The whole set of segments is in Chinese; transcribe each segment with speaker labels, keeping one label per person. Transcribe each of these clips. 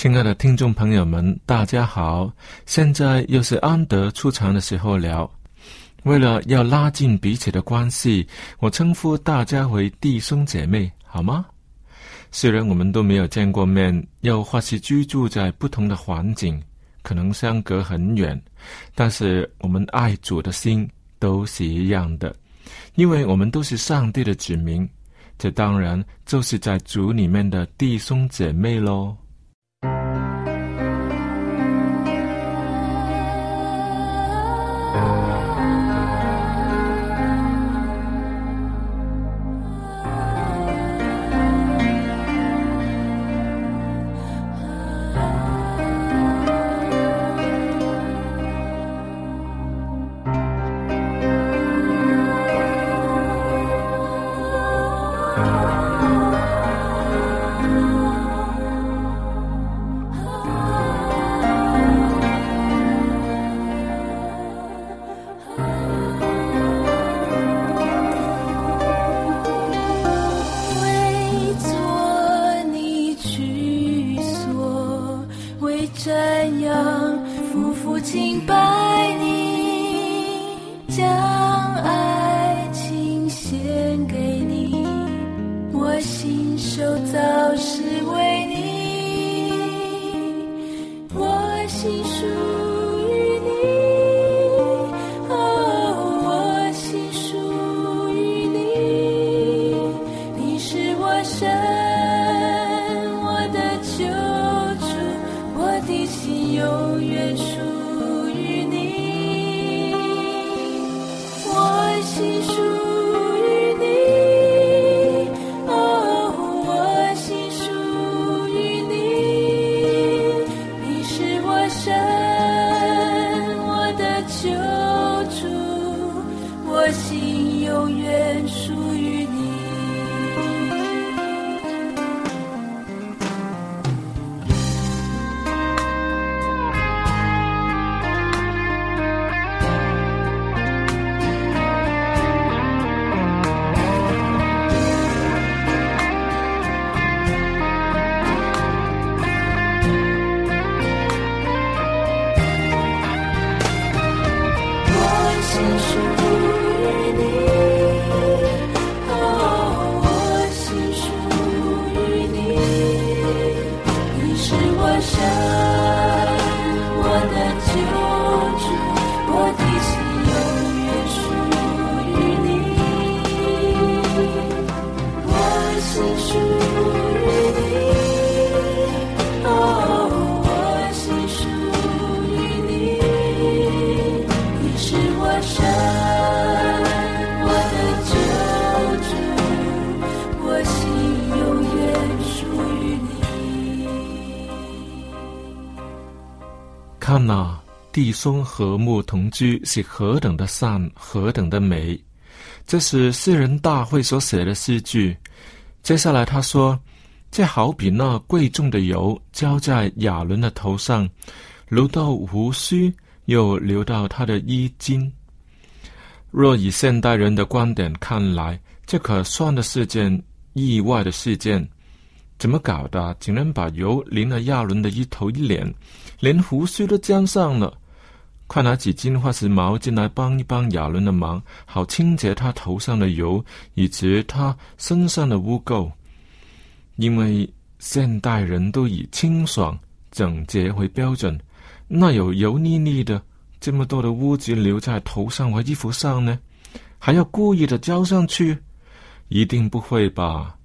Speaker 1: 亲爱的听众朋友们，大家好！现在又是安德出场的时候了。为了要拉近彼此的关系，我称呼大家为弟兄姐妹，好吗？虽然我们都没有见过面，又或是居住在不同的环境，可能相隔很远，但是我们爱主的心都是一样的，因为我们都是上帝的子民。这当然就是在主里面的弟兄姐妹喽。呐，弟兄和睦同居是何等的善，何等的美！
Speaker 2: 这是诗人大会所写的诗句。接下来他说：“这好比那贵重的油浇在亚伦的头上，流到胡须，又流到他的衣襟。”若以现代人的观点看来，这可算的是件意外的事件。怎么搞的？竟然把油淋了亚伦的一头一脸，连胡须都沾上了。快拿几巾或是毛巾来帮一帮亚伦的忙，好清洁他头上的油以及他身上的污垢。因为现代人都以清爽整洁为标准，那有油腻腻的。这么多的污渍留在头上和衣服上呢，还要故意的浇上去，一定不会吧？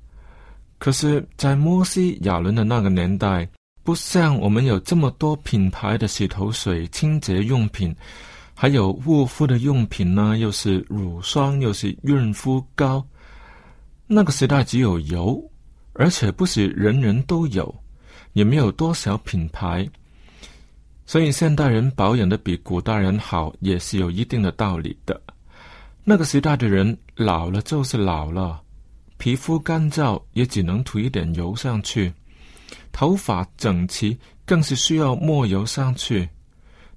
Speaker 2: 可是，在摩西亚伦的那个年代，不像我们有这么多品牌的洗头水、清洁用品，还有护肤的用品呢，又是乳霜，又是润肤膏。那个时代只有油，而且不是人人都有，也没有多少品牌。所以现代人保养的比古代人好，也是有一定的道理的。那个时代的人老了就是老了，皮肤干燥也只能涂一点油上去，头发整齐更是需要抹油上去。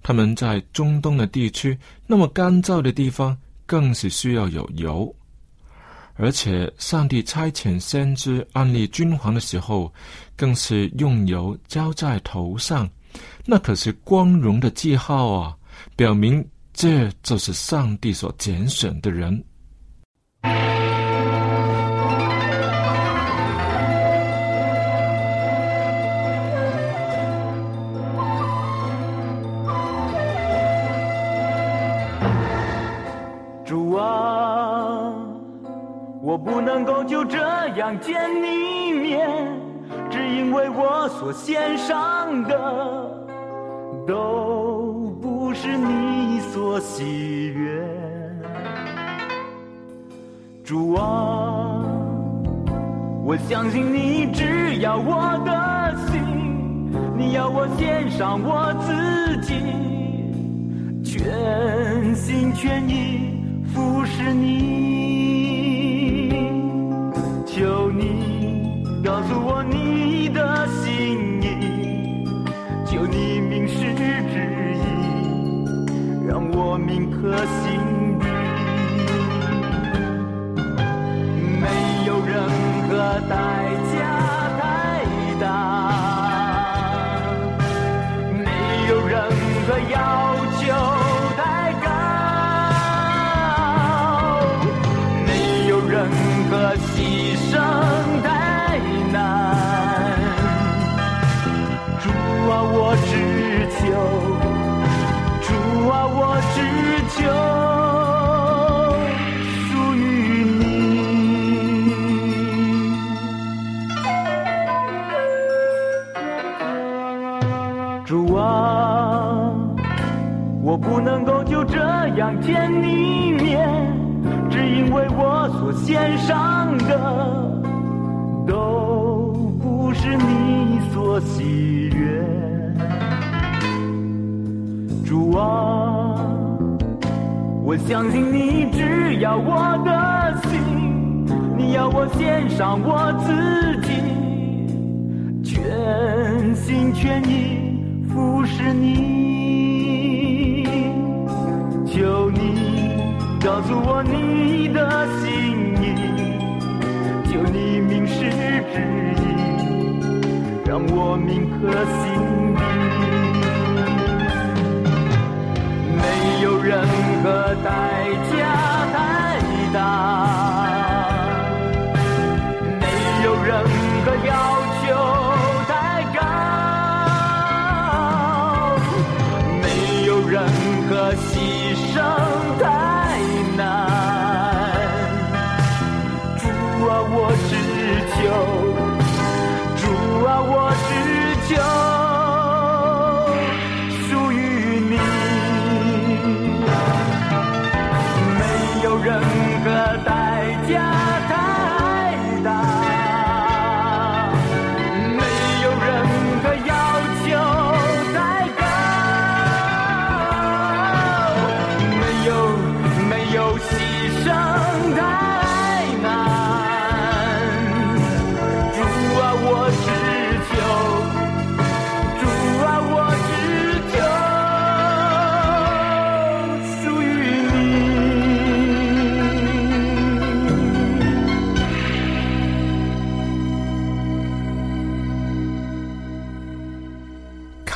Speaker 2: 他们在中东的地区，那么干燥的地方更是需要有油。而且上帝差遣先知安利君王的时候，更是用油浇在头上。那可是光荣的记号啊，表明这就是上帝所拣选的人。
Speaker 3: 见你面，只因为我所献上的。都不是你所喜悦，主啊，我相信你只要我的心，你要我献上我自己，全心全意服侍你，可惜肩上的都不是你所喜悦。主啊，我相信你只要我的心，你要我献上我自己，全心全意服侍你。求你告诉我你的心，求你明示指引，让我铭刻心底。没有任何代价太大，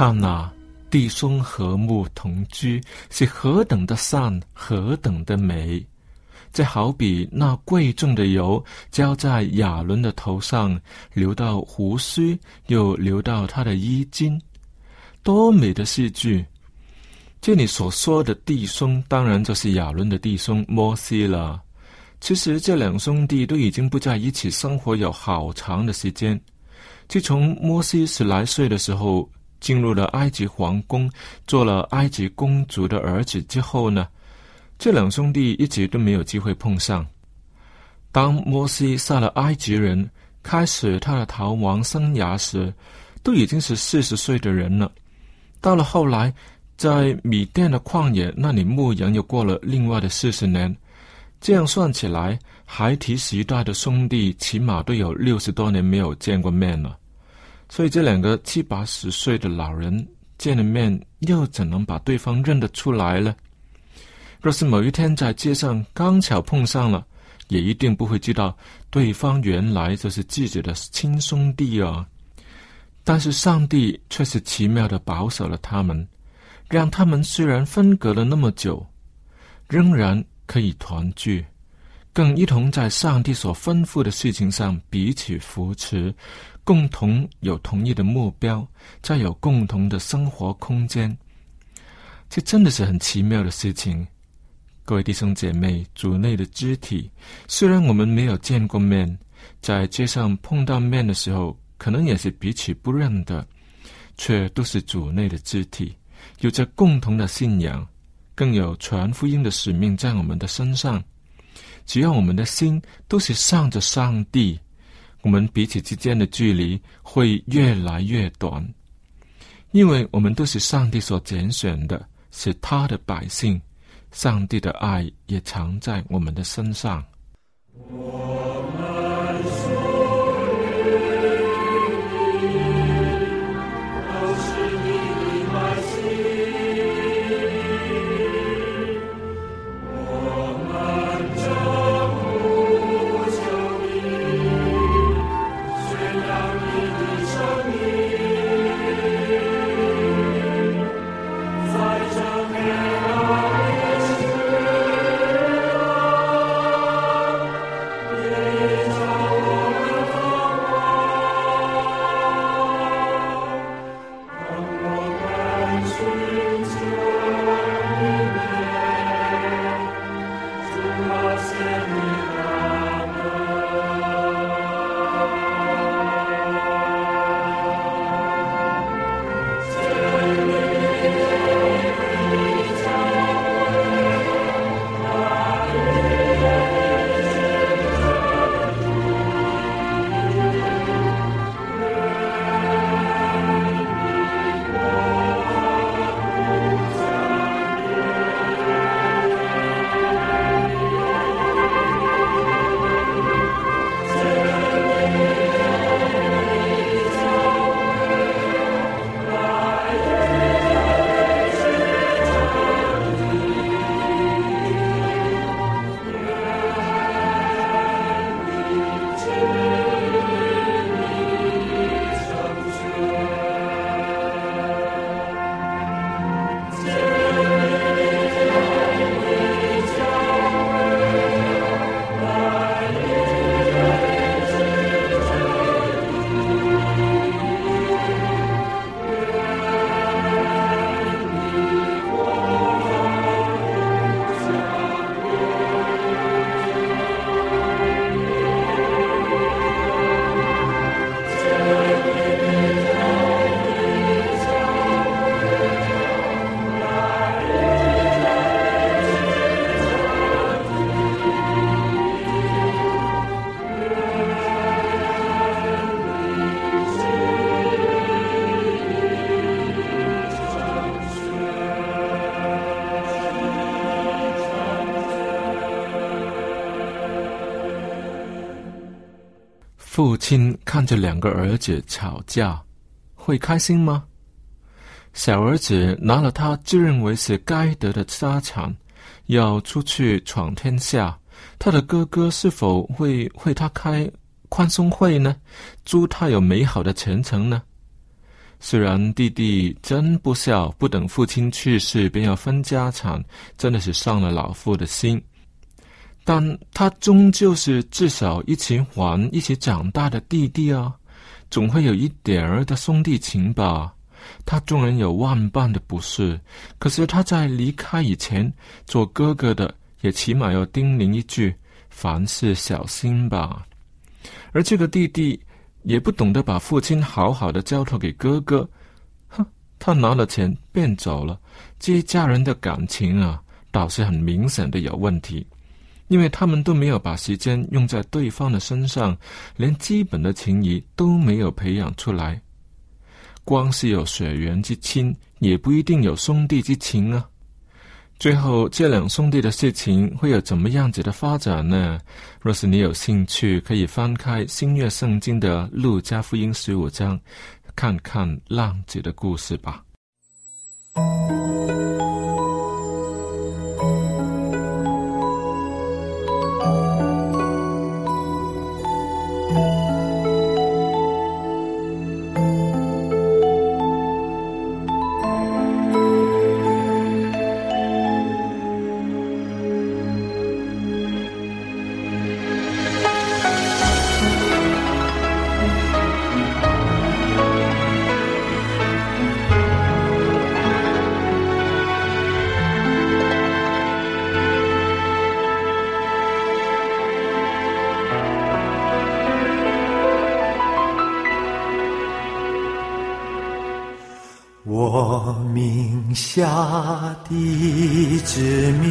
Speaker 2: 看呐，弟兄和睦同居是何等的善，何等的美！这好比那贵重的油浇在亚伦的头上，流到胡须，又流到他的衣襟，多美的戏剧！这里所说的弟兄，当然就是亚伦的弟兄摩西了。其实这两兄弟都已经不在一起生活有好长的时间。自从摩西十来岁的时候进入了埃及皇宫，做了埃及公主的儿子之后呢，这两兄弟一直都没有机会碰上。当摩西杀了埃及人，开始他的逃亡生涯时，都已经是四十岁的人了。到了后来，在米甸的旷野那里牧羊，又过了另外的四十年。这样算起来，孩提时代的兄弟起码都有六十多年没有见过面了。所以这两个七八十岁的老人见了面，又怎能把对方认得出来呢？若是某一天在街上刚巧碰上了，也一定不会知道对方原来就是自己的亲兄弟啊。但是上帝却是奇妙的保守了他们，让他们虽然分隔了那么久，仍然。可以团聚，更一同在上帝所吩咐的事情上彼此扶持，共同有同一的目标，再有共同的生活空间。这真的是很奇妙的事情。各位弟兄姐妹，主内的肢体，虽然我们没有见过面，在街上碰到面的时候，可能也是彼此不认得，却都是主内的肢体，有着共同的信仰。更有传福音的使命在我们的身上。只要我们的心都是向着上帝，我们彼此之间的距离会越来越短，因为我们都是上帝所拣选的，是他的百姓。上帝的爱也藏在我们的身上。父亲看着两个儿子吵架，会开心吗？小儿子拿了他自认为是该得的家产，要出去闯天下，他的哥哥是否会为他开宽松会呢？祝他有美好的前程呢？虽然弟弟真不孝，不等父亲去世便要分家产，真的是伤了老父的心。但他终究是至少一起还、一起长大的弟弟啊，总会有一点儿的兄弟情吧。他纵然有万般的不是，可是他在离开以前，做哥哥的也起码要叮咛一句：凡事小心吧。而这个弟弟。也不懂得把父亲好好的交托给哥哥，哼，他拿了钱便走了。这一家人的感情啊，倒是很明显的有问题，因为他们都没有把时间用在对方的身上，连基本的情谊都没有培养出来。光是有血缘之亲，也不一定有兄弟之情啊。最后，这两兄弟的事情会有怎么样子的发展呢？若是你有兴趣，可以翻开新约圣经的路加福音十五章，看看浪子的故事吧。
Speaker 4: 下的之命，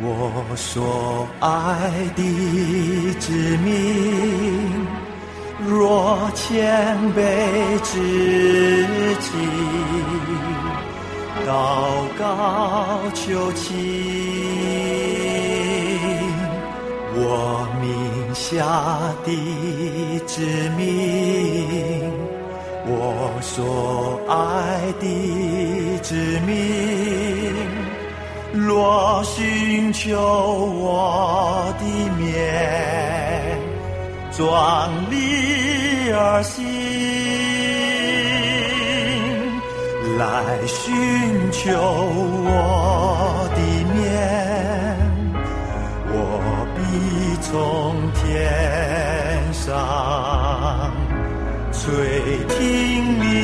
Speaker 4: 我所爱的之命，若谦卑之己，祷告求情，我名下的之命。我所爱的子民，若寻求我的面，壮丽而行，来寻求我的面，我必从天上。sing me.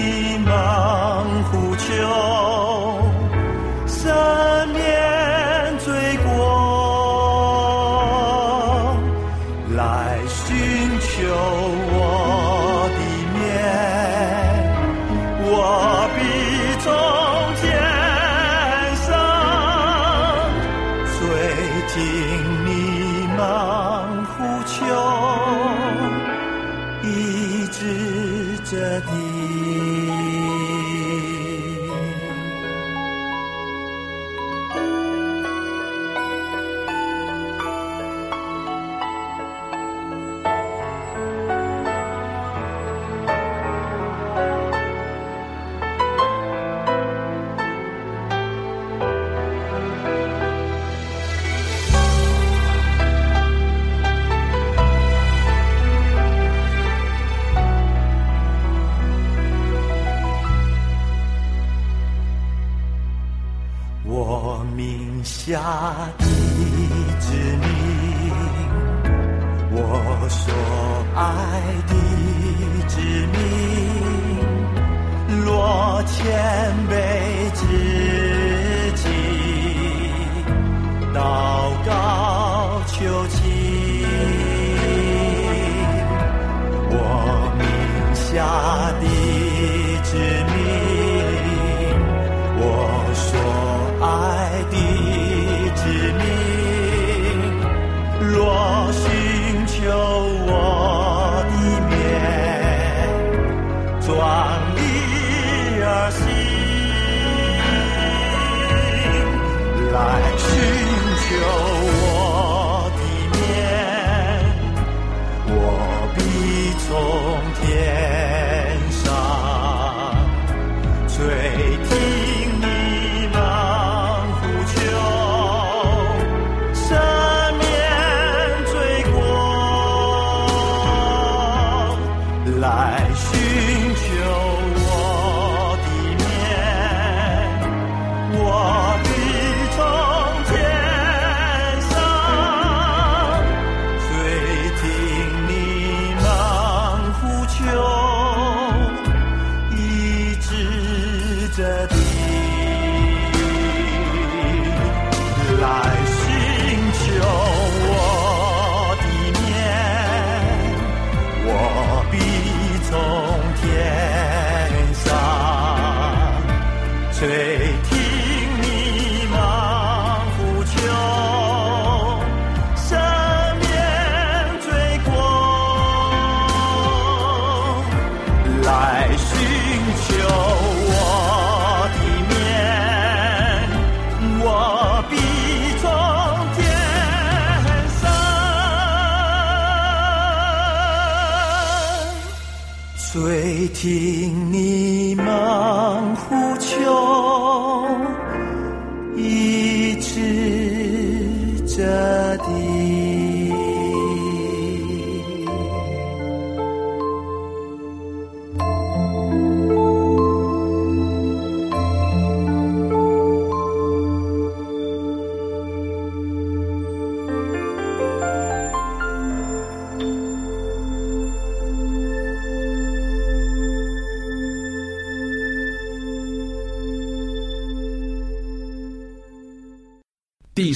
Speaker 4: 听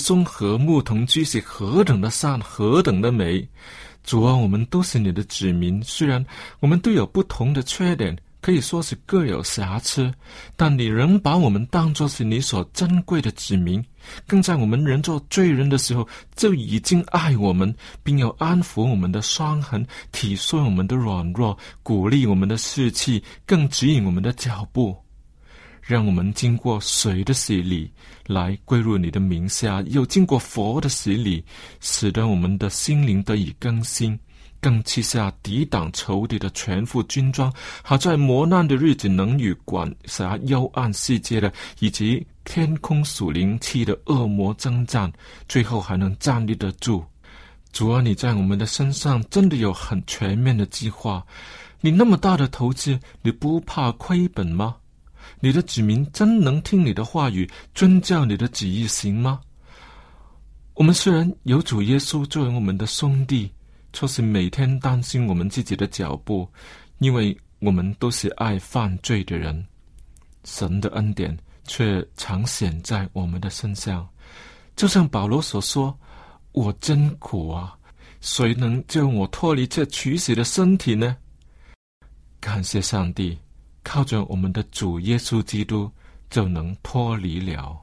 Speaker 2: 中和睦同居是何等的善，何等的美！主啊，我们都是你的子民，虽然我们都有不同的缺点，可以说是各有瑕疵，但你仍把我们当作是你所珍贵的子民，更在我们仍做罪人的时候就已经爱我们，并要安抚我们的伤痕，体恤我们的软弱，鼓励我们的士气，更指引我们的脚步。让我们经过水的洗礼来归入你的名下，又经过佛的洗礼，使得我们的心灵得以更新，更赐下抵挡仇敌的全副军装，好在磨难的日子能与管辖幽暗世界的以及天空属灵气的恶魔征战，最后还能站立得住。主啊，你在我们的身上真的有很全面的计划，你那么大的投资，你不怕亏本吗？你的子民真能听你的话语，遵照你的旨意行吗？我们虽然有主耶稣作为我们的兄弟，却是每天担心我们自己的脚步，因为我们都是爱犯罪的人。神的恩典却常显在我们的身上，就像保罗所说：“我真苦啊！谁能救我脱离这取死的身体呢？”感谢上帝。靠着我们的主耶稣基督，就能脱离了。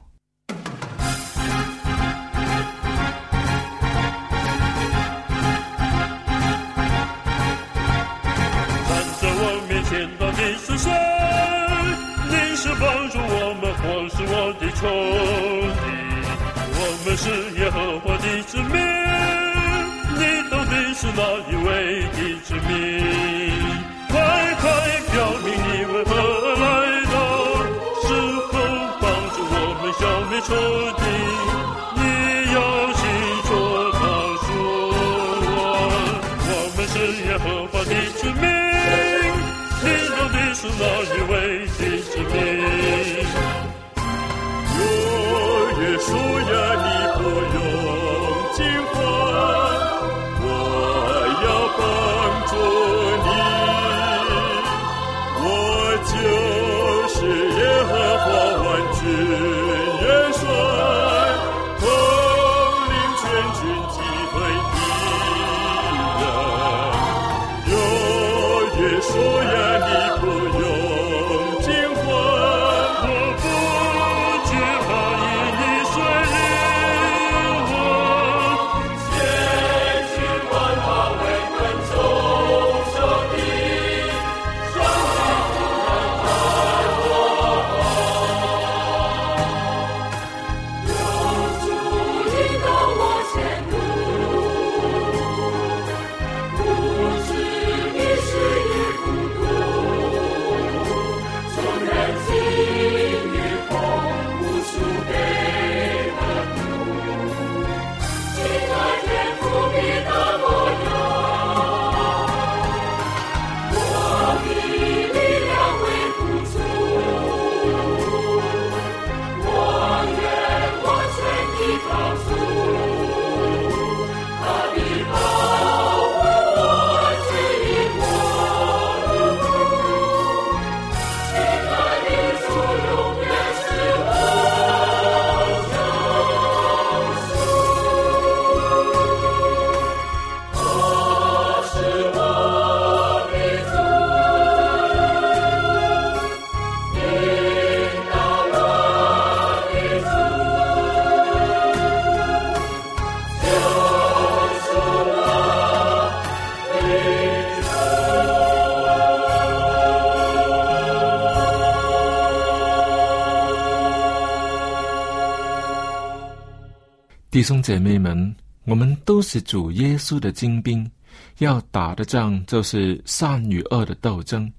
Speaker 2: 弟兄姐妹们，我们都是主耶稣的精兵，要打的仗就是善与恶的斗争。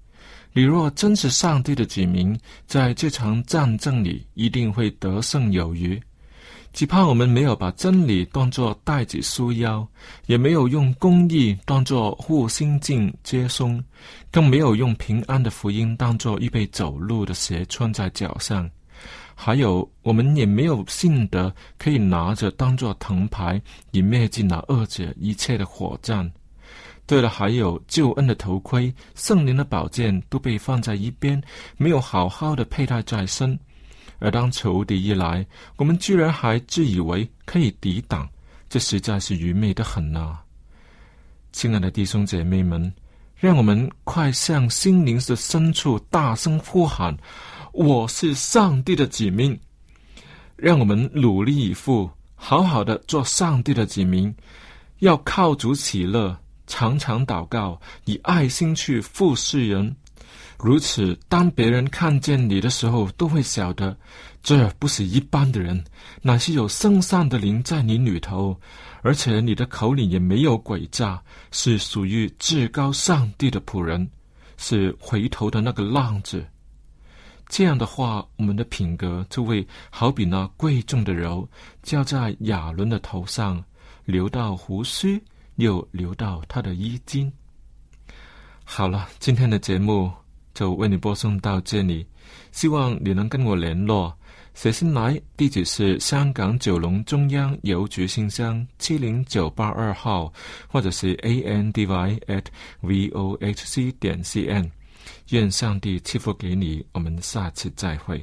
Speaker 2: 你若真是上帝的子民，在这场战争里一定会得胜有余。只怕我们没有把真理当作带子束腰，也没有用公义当作护心镜接松，更没有用平安的福音当作预备走路的鞋穿在脚上。还有，我们也没有信德可以拿着当作藤牌，以灭尽那二者一切的火战。对了，还有救恩的头盔、圣灵的宝剑都被放在一边，没有好好的佩戴在身。而当仇敌一来，我们居然还自以为可以抵挡，这实在是愚昧的很呐！亲爱的弟兄姐妹们，让我们快向心灵的深处大声呼喊：“我是上帝的子民！”让我们努力以赴，好好的做上帝的子民，要靠主喜乐，常常祷告，以爱心去服侍人。如此，当别人看见你的时候，都会晓得，这不是一般的人，乃是有圣善的灵在你里头，而且你的口里也没有诡诈，是属于至高上帝的仆人，是回头的那个浪子。这样的话，我们的品格就会好比那贵重的柔，浇在亚伦的头上，流到胡须，又流到他的衣襟。好了，今天的节目。就为你播送到这里，希望你能跟我联络。写信来，地址是香港九龙中央邮局信箱七零九八二号，或者是 a n d y at v o h c 点 c n。愿上帝赐福给你，我们下次再会。